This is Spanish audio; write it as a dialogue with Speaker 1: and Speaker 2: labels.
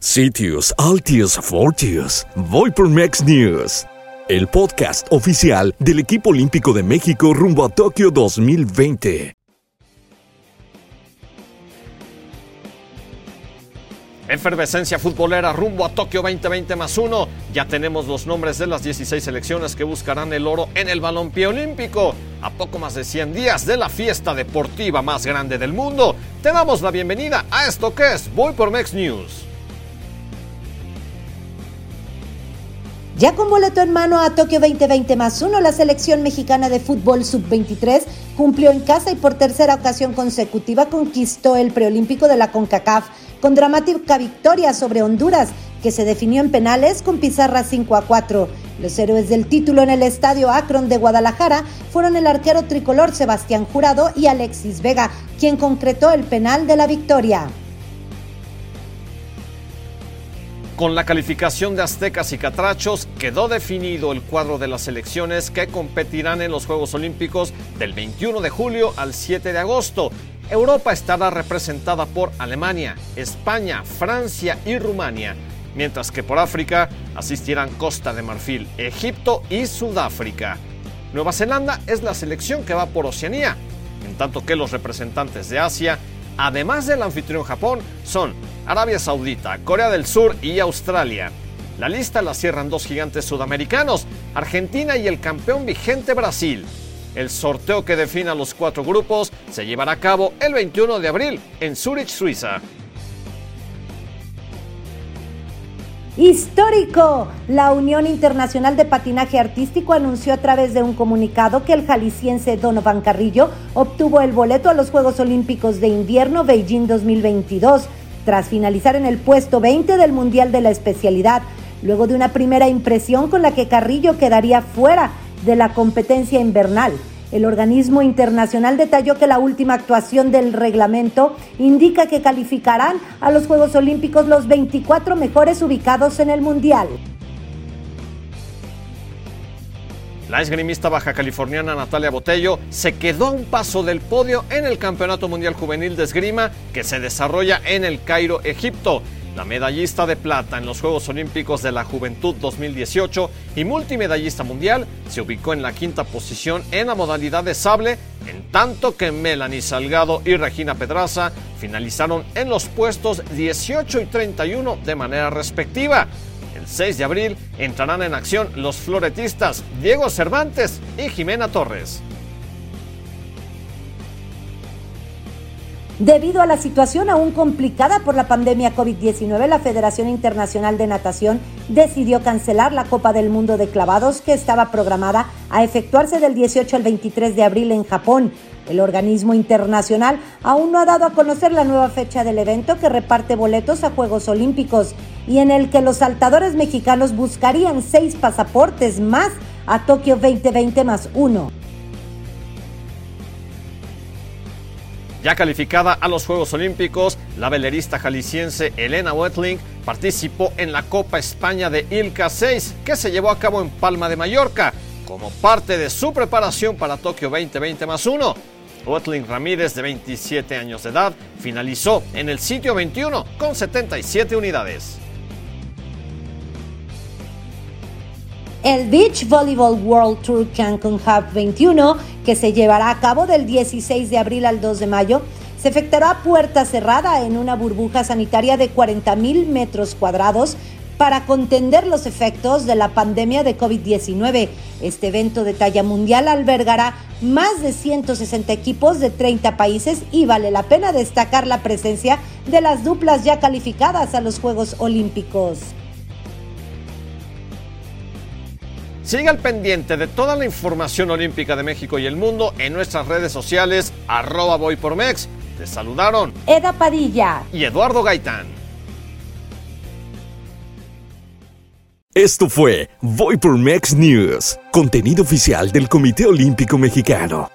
Speaker 1: Sitios, Altius, Fortius, voy por Mex News, el podcast oficial del equipo olímpico de México rumbo a Tokio 2020.
Speaker 2: Efervescencia futbolera rumbo a Tokio 2020 más uno. Ya tenemos los nombres de las 16 selecciones que buscarán el oro en el balompié olímpico. A poco más de 100 días de la fiesta deportiva más grande del mundo, te damos la bienvenida a esto que es Voy por Mex News.
Speaker 3: Ya con boleto en mano a Tokio 2020 más uno, la selección mexicana de fútbol sub-23 cumplió en casa y por tercera ocasión consecutiva conquistó el preolímpico de la CONCACAF con dramática victoria sobre Honduras, que se definió en penales con pizarra 5 a 4. Los héroes del título en el estadio Akron de Guadalajara fueron el arquero tricolor Sebastián Jurado y Alexis Vega, quien concretó el penal de la victoria.
Speaker 2: Con la calificación de aztecas y catrachos quedó definido el cuadro de las selecciones que competirán en los Juegos Olímpicos del 21 de julio al 7 de agosto. Europa estará representada por Alemania, España, Francia y Rumania, mientras que por África asistirán Costa de Marfil, Egipto y Sudáfrica. Nueva Zelanda es la selección que va por Oceanía, en tanto que los representantes de Asia, además del anfitrión Japón, son Arabia Saudita, Corea del Sur y Australia. La lista la cierran dos gigantes sudamericanos, Argentina y el campeón vigente Brasil. El sorteo que define a los cuatro grupos se llevará a cabo el 21 de abril en Zurich, Suiza.
Speaker 3: Histórico. La Unión Internacional de Patinaje Artístico anunció a través de un comunicado que el jalisciense Donovan Carrillo obtuvo el boleto a los Juegos Olímpicos de Invierno Beijing 2022 tras finalizar en el puesto 20 del Mundial de la especialidad, luego de una primera impresión con la que Carrillo quedaría fuera de la competencia invernal. El organismo internacional detalló que la última actuación del reglamento indica que calificarán a los Juegos Olímpicos los 24 mejores ubicados en el Mundial.
Speaker 2: La esgrimista baja californiana Natalia Botello se quedó a un paso del podio en el Campeonato Mundial Juvenil de Esgrima que se desarrolla en el Cairo, Egipto. La medallista de plata en los Juegos Olímpicos de la Juventud 2018 y multimedallista mundial se ubicó en la quinta posición en la modalidad de sable, en tanto que Melanie Salgado y Regina Pedraza finalizaron en los puestos 18 y 31 de manera respectiva. El 6 de abril entrarán en acción los floretistas Diego Cervantes y Jimena Torres.
Speaker 3: Debido a la situación aún complicada por la pandemia COVID-19, la Federación Internacional de Natación decidió cancelar la Copa del Mundo de Clavados que estaba programada a efectuarse del 18 al 23 de abril en Japón. El organismo internacional aún no ha dado a conocer la nueva fecha del evento que reparte boletos a Juegos Olímpicos y en el que los saltadores mexicanos buscarían seis pasaportes más a Tokio 2020 más uno.
Speaker 2: Ya calificada a los Juegos Olímpicos, la velerista jalisciense Elena Wetling participó en la Copa España de Ilka 6, que se llevó a cabo en Palma de Mallorca, como parte de su preparación para Tokio 2020 más 1. Wetling Ramírez, de 27 años de edad, finalizó en el sitio 21 con 77 unidades.
Speaker 3: El Beach Volleyball World Tour Cancun Hub 21, que se llevará a cabo del 16 de abril al 2 de mayo, se efectuará a puerta cerrada en una burbuja sanitaria de 40 mil metros cuadrados para contender los efectos de la pandemia de COVID-19. Este evento de talla mundial albergará más de 160 equipos de 30 países y vale la pena destacar la presencia de las duplas ya calificadas a los Juegos Olímpicos.
Speaker 2: Sigue al pendiente de toda la información olímpica de México y el mundo en nuestras redes sociales, arroba voy por Mex. Te saludaron
Speaker 3: Eda Padilla
Speaker 2: y Eduardo Gaitán.
Speaker 1: Esto fue Voy por Mex News, contenido oficial del Comité Olímpico Mexicano.